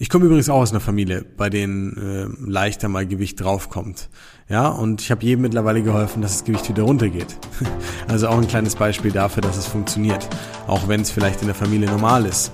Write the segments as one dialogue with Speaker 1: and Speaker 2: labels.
Speaker 1: Ich komme übrigens auch aus einer Familie, bei denen äh, leichter mal Gewicht draufkommt. Ja, und ich habe jedem mittlerweile geholfen, dass das Gewicht wieder runtergeht. Also auch ein kleines Beispiel dafür, dass es funktioniert, auch wenn es vielleicht in der Familie normal ist.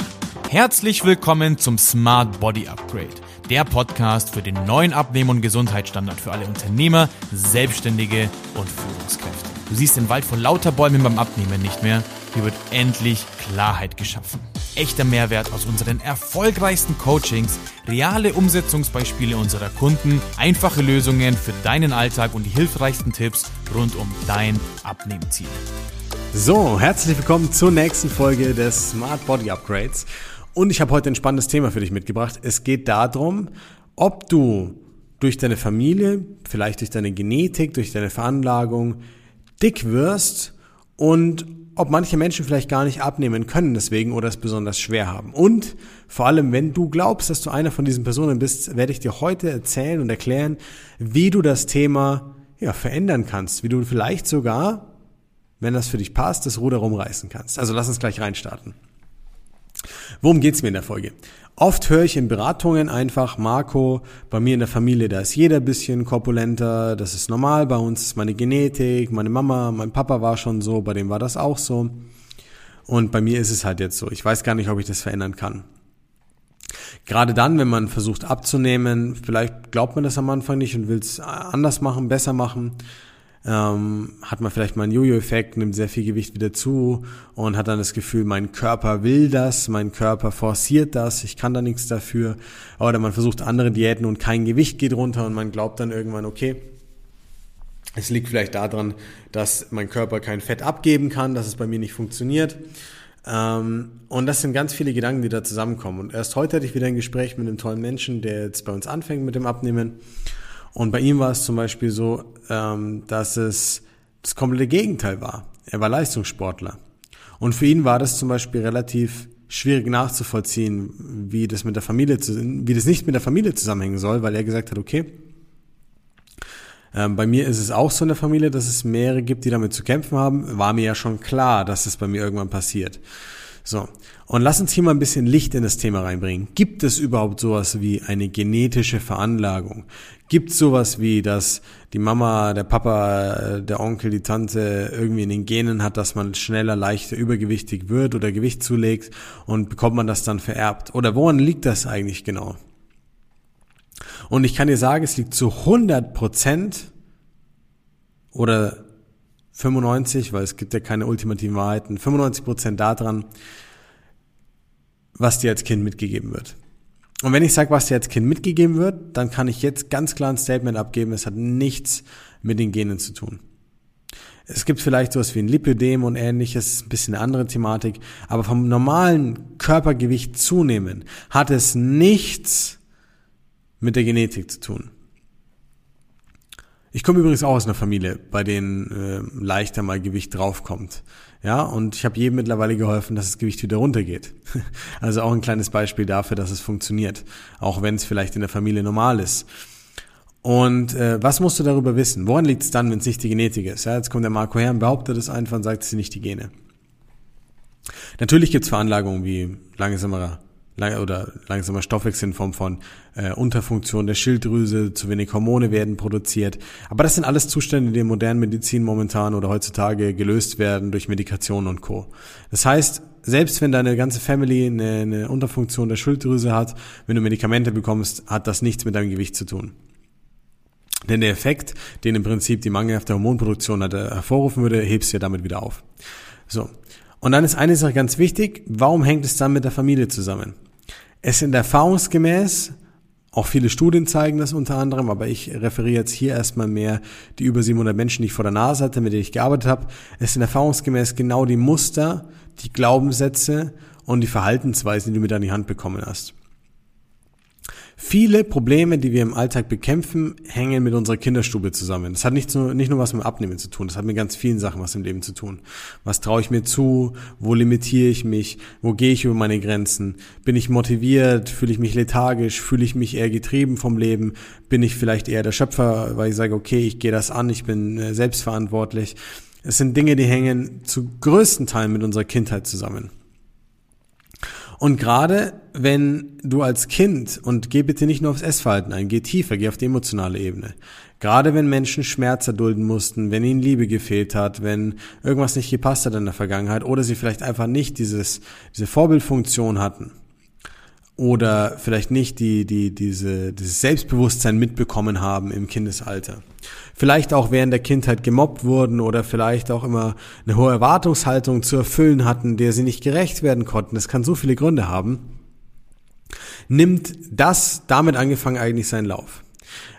Speaker 2: Herzlich willkommen zum Smart Body Upgrade, der Podcast für den neuen Abnehmen- und Gesundheitsstandard für alle Unternehmer, Selbstständige und Führungskräfte. Du siehst den Wald vor lauter Bäumen beim Abnehmen nicht mehr. Hier wird endlich Klarheit geschaffen. Echter Mehrwert aus unseren erfolgreichsten Coachings, reale Umsetzungsbeispiele unserer Kunden, einfache Lösungen für deinen Alltag und die hilfreichsten Tipps rund um dein Abnehmziel.
Speaker 1: So, herzlich willkommen zur nächsten Folge des Smart Body Upgrades. Und ich habe heute ein spannendes Thema für dich mitgebracht. Es geht darum, ob du durch deine Familie, vielleicht durch deine Genetik, durch deine Veranlagung dick wirst und ob manche Menschen vielleicht gar nicht abnehmen können deswegen oder es besonders schwer haben. Und vor allem, wenn du glaubst, dass du einer von diesen Personen bist, werde ich dir heute erzählen und erklären, wie du das Thema ja, verändern kannst, wie du vielleicht sogar, wenn das für dich passt, das Ruder rumreißen kannst. Also lass uns gleich reinstarten. Worum geht's mir in der Folge? Oft höre ich in Beratungen einfach, Marco, bei mir in der Familie, da ist jeder bisschen korpulenter, das ist normal, bei uns ist meine Genetik, meine Mama, mein Papa war schon so, bei dem war das auch so. Und bei mir ist es halt jetzt so. Ich weiß gar nicht, ob ich das verändern kann. Gerade dann, wenn man versucht abzunehmen, vielleicht glaubt man das am Anfang nicht und will es anders machen, besser machen ähm, hat man vielleicht mal einen Jojo-Effekt, nimmt sehr viel Gewicht wieder zu und hat dann das Gefühl, mein Körper will das, mein Körper forciert das, ich kann da nichts dafür. Oder man versucht andere Diäten und kein Gewicht geht runter und man glaubt dann irgendwann, okay, es liegt vielleicht daran, dass mein Körper kein Fett abgeben kann, dass es bei mir nicht funktioniert. Ähm, und das sind ganz viele Gedanken, die da zusammenkommen. Und erst heute hatte ich wieder ein Gespräch mit einem tollen Menschen, der jetzt bei uns anfängt mit dem Abnehmen. Und bei ihm war es zum Beispiel so, ähm, dass es das komplette Gegenteil war. Er war Leistungssportler. Und für ihn war das zum Beispiel relativ schwierig nachzuvollziehen, wie das mit der Familie, wie das nicht mit der Familie zusammenhängen soll, weil er gesagt hat, okay, ähm, bei mir ist es auch so in der Familie, dass es mehrere gibt, die damit zu kämpfen haben. War mir ja schon klar, dass es bei mir irgendwann passiert. So. Und lass uns hier mal ein bisschen Licht in das Thema reinbringen. Gibt es überhaupt sowas wie eine genetische Veranlagung? Gibt es sowas wie, dass die Mama, der Papa, der Onkel, die Tante irgendwie in den Genen hat, dass man schneller, leichter übergewichtig wird oder Gewicht zulegt und bekommt man das dann vererbt? Oder woran liegt das eigentlich genau? Und ich kann dir sagen, es liegt zu 100 Prozent oder 95, weil es gibt ja keine ultimativen Wahrheiten, 95 Prozent daran, was dir als Kind mitgegeben wird. Und wenn ich sage, was dir als Kind mitgegeben wird, dann kann ich jetzt ganz klar ein Statement abgeben, es hat nichts mit den Genen zu tun. Es gibt vielleicht sowas wie ein Lipödem und ähnliches, ein bisschen eine andere Thematik, aber vom normalen Körpergewicht zunehmen hat es nichts mit der Genetik zu tun. Ich komme übrigens auch aus einer Familie, bei denen äh, leichter mal Gewicht draufkommt. Ja, und ich habe jedem mittlerweile geholfen, dass das Gewicht wieder runtergeht. Also auch ein kleines Beispiel dafür, dass es funktioniert, auch wenn es vielleicht in der Familie normal ist. Und äh, was musst du darüber wissen? Woran liegt es dann, wenn es nicht die Genetik ist? Ja, jetzt kommt der Marco her und behauptet es einfach und sagt, es sind nicht die Gene. Natürlich gibt es Veranlagungen wie langsamerer oder langsamer Stoffwechsel in Form von äh, Unterfunktion der Schilddrüse, zu wenig Hormone werden produziert. Aber das sind alles Zustände, die in modernen Medizin momentan oder heutzutage gelöst werden durch Medikation und Co. Das heißt, selbst wenn deine ganze Family eine, eine Unterfunktion der Schilddrüse hat, wenn du Medikamente bekommst, hat das nichts mit deinem Gewicht zu tun. Denn der Effekt, den im Prinzip die mangelhafte Hormonproduktion hervorrufen würde, hebst du ja damit wieder auf. So. Und dann ist eine Sache ganz wichtig. Warum hängt es dann mit der Familie zusammen? Es sind erfahrungsgemäß, auch viele Studien zeigen das unter anderem, aber ich referiere jetzt hier erstmal mehr die über 700 Menschen, die ich vor der Nase hatte, mit denen ich gearbeitet habe. Es sind erfahrungsgemäß genau die Muster, die Glaubenssätze und die Verhaltensweisen, die du mit an die Hand bekommen hast. Viele Probleme, die wir im Alltag bekämpfen, hängen mit unserer Kinderstube zusammen. Das hat nicht nur, nicht nur was mit Abnehmen zu tun, das hat mit ganz vielen Sachen was im Leben zu tun. Was traue ich mir zu? Wo limitiere ich mich? Wo gehe ich über meine Grenzen? Bin ich motiviert? Fühle ich mich lethargisch? Fühle ich mich eher getrieben vom Leben? Bin ich vielleicht eher der Schöpfer, weil ich sage, okay, ich gehe das an, ich bin äh, selbstverantwortlich? Es sind Dinge, die hängen zu größten Teilen mit unserer Kindheit zusammen. Und gerade wenn du als Kind, und geh bitte nicht nur aufs Essverhalten ein, geh tiefer, geh auf die emotionale Ebene. Gerade wenn Menschen Schmerz erdulden mussten, wenn ihnen Liebe gefehlt hat, wenn irgendwas nicht gepasst hat in der Vergangenheit oder sie vielleicht einfach nicht dieses, diese Vorbildfunktion hatten oder vielleicht nicht die, die, diese, dieses Selbstbewusstsein mitbekommen haben im Kindesalter. Vielleicht auch während der Kindheit gemobbt wurden oder vielleicht auch immer eine hohe Erwartungshaltung zu erfüllen hatten, der sie nicht gerecht werden konnten. Das kann so viele Gründe haben. Nimmt das damit angefangen eigentlich seinen Lauf.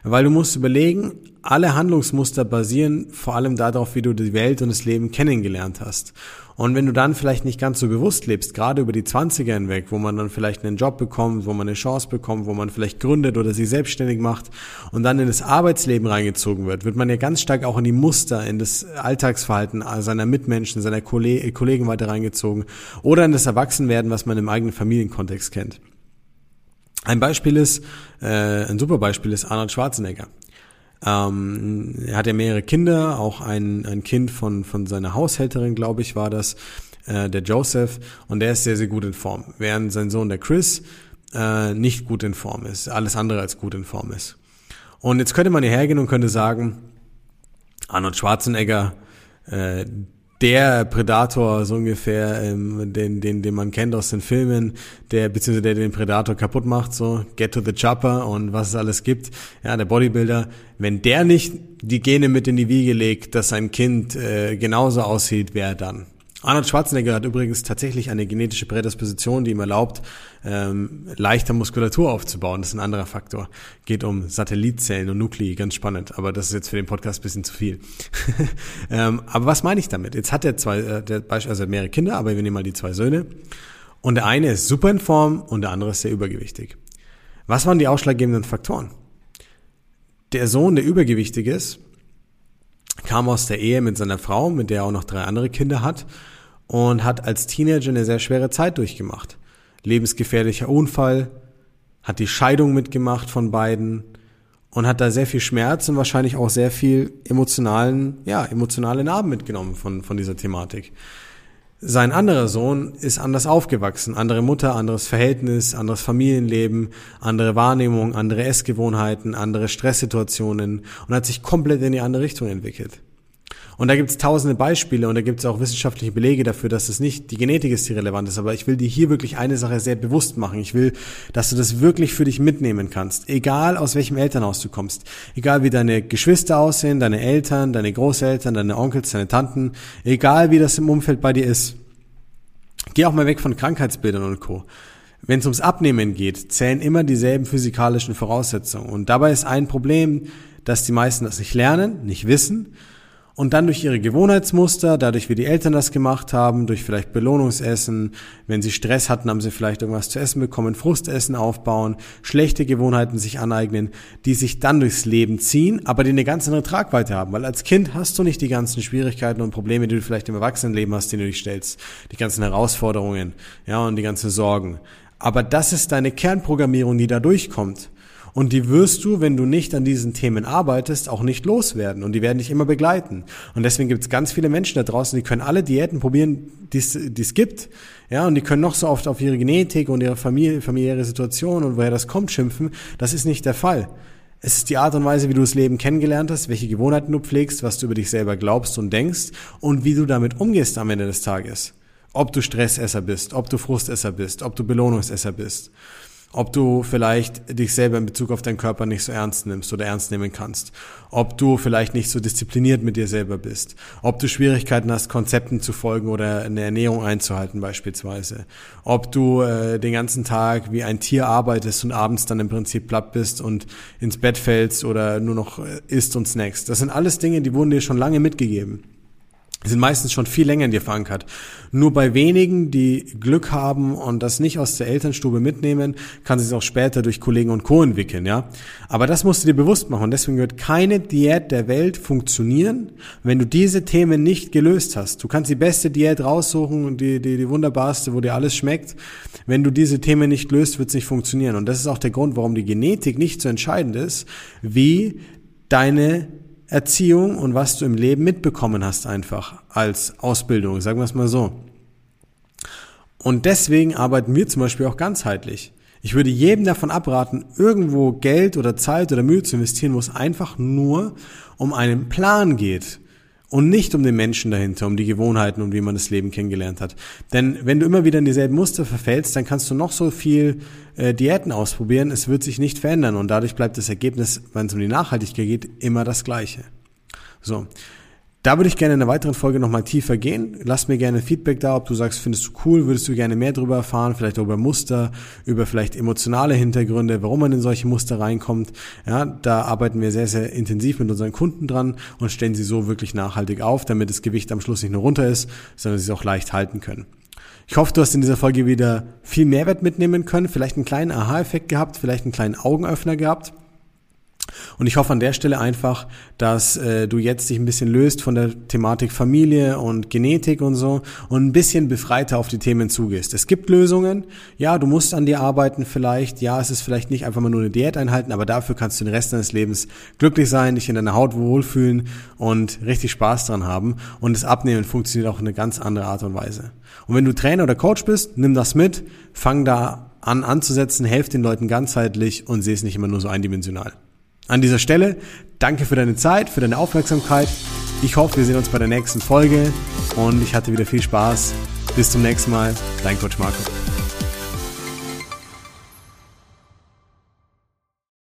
Speaker 1: Weil du musst überlegen, alle Handlungsmuster basieren vor allem darauf, wie du die Welt und das Leben kennengelernt hast. Und wenn du dann vielleicht nicht ganz so bewusst lebst, gerade über die 20er hinweg, wo man dann vielleicht einen Job bekommt, wo man eine Chance bekommt, wo man vielleicht gründet oder sich selbstständig macht und dann in das Arbeitsleben reingezogen wird, wird man ja ganz stark auch in die Muster, in das Alltagsverhalten seiner Mitmenschen, seiner Kollegen weiter reingezogen oder in das Erwachsenwerden, was man im eigenen Familienkontext kennt. Ein Beispiel ist, äh, ein super Beispiel ist Arnold Schwarzenegger. Ähm, er hat ja mehrere Kinder, auch ein, ein Kind von, von seiner Haushälterin, glaube ich, war das, äh, der Joseph, und der ist sehr, sehr gut in Form. Während sein Sohn, der Chris, äh, nicht gut in Form ist, alles andere als gut in Form ist. Und jetzt könnte man hier hergehen und könnte sagen, Arnold Schwarzenegger, äh, der Predator so ungefähr, ähm, den, den, den man kennt aus den Filmen, der beziehungsweise der den Predator kaputt macht, so Get to the Chopper und was es alles gibt. Ja, der Bodybuilder, wenn der nicht die Gene mit in die Wiege legt, dass sein Kind äh, genauso aussieht, wer dann? Arnold Schwarzenegger hat übrigens tatsächlich eine genetische Prädisposition, die ihm erlaubt, ähm, leichter Muskulatur aufzubauen. Das ist ein anderer Faktor. Geht um Satellitzellen und Nuklei, ganz spannend. Aber das ist jetzt für den Podcast ein bisschen zu viel. ähm, aber was meine ich damit? Jetzt hat er zwei, äh, der Beispiel, also mehrere Kinder, aber wir nehmen mal die zwei Söhne. Und der eine ist super in Form und der andere ist sehr übergewichtig. Was waren die ausschlaggebenden Faktoren? Der Sohn, der übergewichtig ist, kam aus der Ehe mit seiner Frau, mit der er auch noch drei andere Kinder hat und hat als Teenager eine sehr schwere Zeit durchgemacht. Lebensgefährlicher Unfall, hat die Scheidung mitgemacht von beiden und hat da sehr viel Schmerz und wahrscheinlich auch sehr viel emotionalen, ja, emotionale Narben mitgenommen von, von dieser Thematik. Sein anderer Sohn ist anders aufgewachsen, andere Mutter, anderes Verhältnis, anderes Familienleben, andere Wahrnehmung, andere Essgewohnheiten, andere Stresssituationen und hat sich komplett in die andere Richtung entwickelt. Und da gibt es tausende Beispiele und da gibt es auch wissenschaftliche Belege dafür, dass es nicht die Genetik ist, die relevant ist. Aber ich will dir hier wirklich eine Sache sehr bewusst machen. Ich will, dass du das wirklich für dich mitnehmen kannst. Egal aus welchem Elternhaus du kommst. Egal wie deine Geschwister aussehen, deine Eltern, deine Großeltern, deine Onkels, deine Tanten. Egal wie das im Umfeld bei dir ist. Geh auch mal weg von Krankheitsbildern und Co. Wenn es ums Abnehmen geht, zählen immer dieselben physikalischen Voraussetzungen. Und dabei ist ein Problem, dass die meisten das nicht lernen, nicht wissen und dann durch ihre Gewohnheitsmuster, dadurch wie die Eltern das gemacht haben, durch vielleicht Belohnungsessen, wenn sie Stress hatten, haben sie vielleicht irgendwas zu essen bekommen, Frustessen aufbauen, schlechte Gewohnheiten sich aneignen, die sich dann durchs Leben ziehen, aber die eine ganz andere Tragweite haben. Weil als Kind hast du nicht die ganzen Schwierigkeiten und Probleme, die du vielleicht im Erwachsenenleben hast, die du dich stellst, die ganzen Herausforderungen, ja, und die ganzen Sorgen. Aber das ist deine Kernprogrammierung, die da durchkommt. Und die wirst du, wenn du nicht an diesen Themen arbeitest, auch nicht loswerden. Und die werden dich immer begleiten. Und deswegen gibt es ganz viele Menschen da draußen, die können alle Diäten probieren, die es gibt. Ja, und die können noch so oft auf ihre Genetik und ihre Familie, familiäre Situation und woher das kommt schimpfen. Das ist nicht der Fall. Es ist die Art und Weise, wie du das Leben kennengelernt hast, welche Gewohnheiten du pflegst, was du über dich selber glaubst und denkst und wie du damit umgehst am Ende des Tages. Ob du Stressesser bist, ob du Frustesser bist, ob du Belohnungsesser bist ob du vielleicht dich selber in Bezug auf deinen Körper nicht so ernst nimmst oder ernst nehmen kannst, ob du vielleicht nicht so diszipliniert mit dir selber bist, ob du Schwierigkeiten hast, Konzepten zu folgen oder eine Ernährung einzuhalten beispielsweise, ob du äh, den ganzen Tag wie ein Tier arbeitest und abends dann im Prinzip platt bist und ins Bett fällst oder nur noch äh, isst und snackst. Das sind alles Dinge, die wurden dir schon lange mitgegeben sind meistens schon viel länger in dir verankert. Nur bei wenigen, die Glück haben und das nicht aus der Elternstube mitnehmen, kann sich auch später durch Kollegen und Co. entwickeln, ja. Aber das musst du dir bewusst machen. Deswegen wird keine Diät der Welt funktionieren, wenn du diese Themen nicht gelöst hast. Du kannst die beste Diät raussuchen und die, die, die wunderbarste, wo dir alles schmeckt. Wenn du diese Themen nicht löst, wird es nicht funktionieren. Und das ist auch der Grund, warum die Genetik nicht so entscheidend ist, wie deine Erziehung und was du im Leben mitbekommen hast einfach als Ausbildung, sagen wir es mal so. Und deswegen arbeiten wir zum Beispiel auch ganzheitlich. Ich würde jedem davon abraten, irgendwo Geld oder Zeit oder Mühe zu investieren, wo es einfach nur um einen Plan geht und nicht um den Menschen dahinter, um die Gewohnheiten und wie man das Leben kennengelernt hat. Denn wenn du immer wieder in dieselben Muster verfällst, dann kannst du noch so viel äh, Diäten ausprobieren, es wird sich nicht verändern und dadurch bleibt das Ergebnis, wenn es um die Nachhaltigkeit geht, immer das gleiche. So, da würde ich gerne in einer weiteren Folge nochmal tiefer gehen. Lass mir gerne Feedback da, ob du sagst, findest du cool, würdest du gerne mehr darüber erfahren, vielleicht über Muster, über vielleicht emotionale Hintergründe, warum man in solche Muster reinkommt. Ja, da arbeiten wir sehr, sehr intensiv mit unseren Kunden dran und stellen sie so wirklich nachhaltig auf, damit das Gewicht am Schluss nicht nur runter ist, sondern sie es auch leicht halten können. Ich hoffe, du hast in dieser Folge wieder viel Mehrwert mitnehmen können, vielleicht einen kleinen Aha-Effekt gehabt, vielleicht einen kleinen Augenöffner gehabt. Und ich hoffe an der Stelle einfach, dass äh, du jetzt dich ein bisschen löst von der Thematik Familie und Genetik und so und ein bisschen befreiter auf die Themen zugehst. Es gibt Lösungen. Ja, du musst an dir arbeiten vielleicht. Ja, es ist vielleicht nicht einfach mal nur eine Diät einhalten, aber dafür kannst du den Rest deines Lebens glücklich sein, dich in deiner Haut wohlfühlen und richtig Spaß dran haben. Und das Abnehmen funktioniert auch in eine ganz andere Art und Weise. Und wenn du Trainer oder Coach bist, nimm das mit, fang da an anzusetzen, helf den Leuten ganzheitlich und seh es nicht immer nur so eindimensional. An dieser Stelle danke für deine Zeit, für deine Aufmerksamkeit. Ich hoffe, wir sehen uns bei der nächsten Folge und ich hatte wieder viel Spaß. Bis zum nächsten Mal, dein Coach Marco.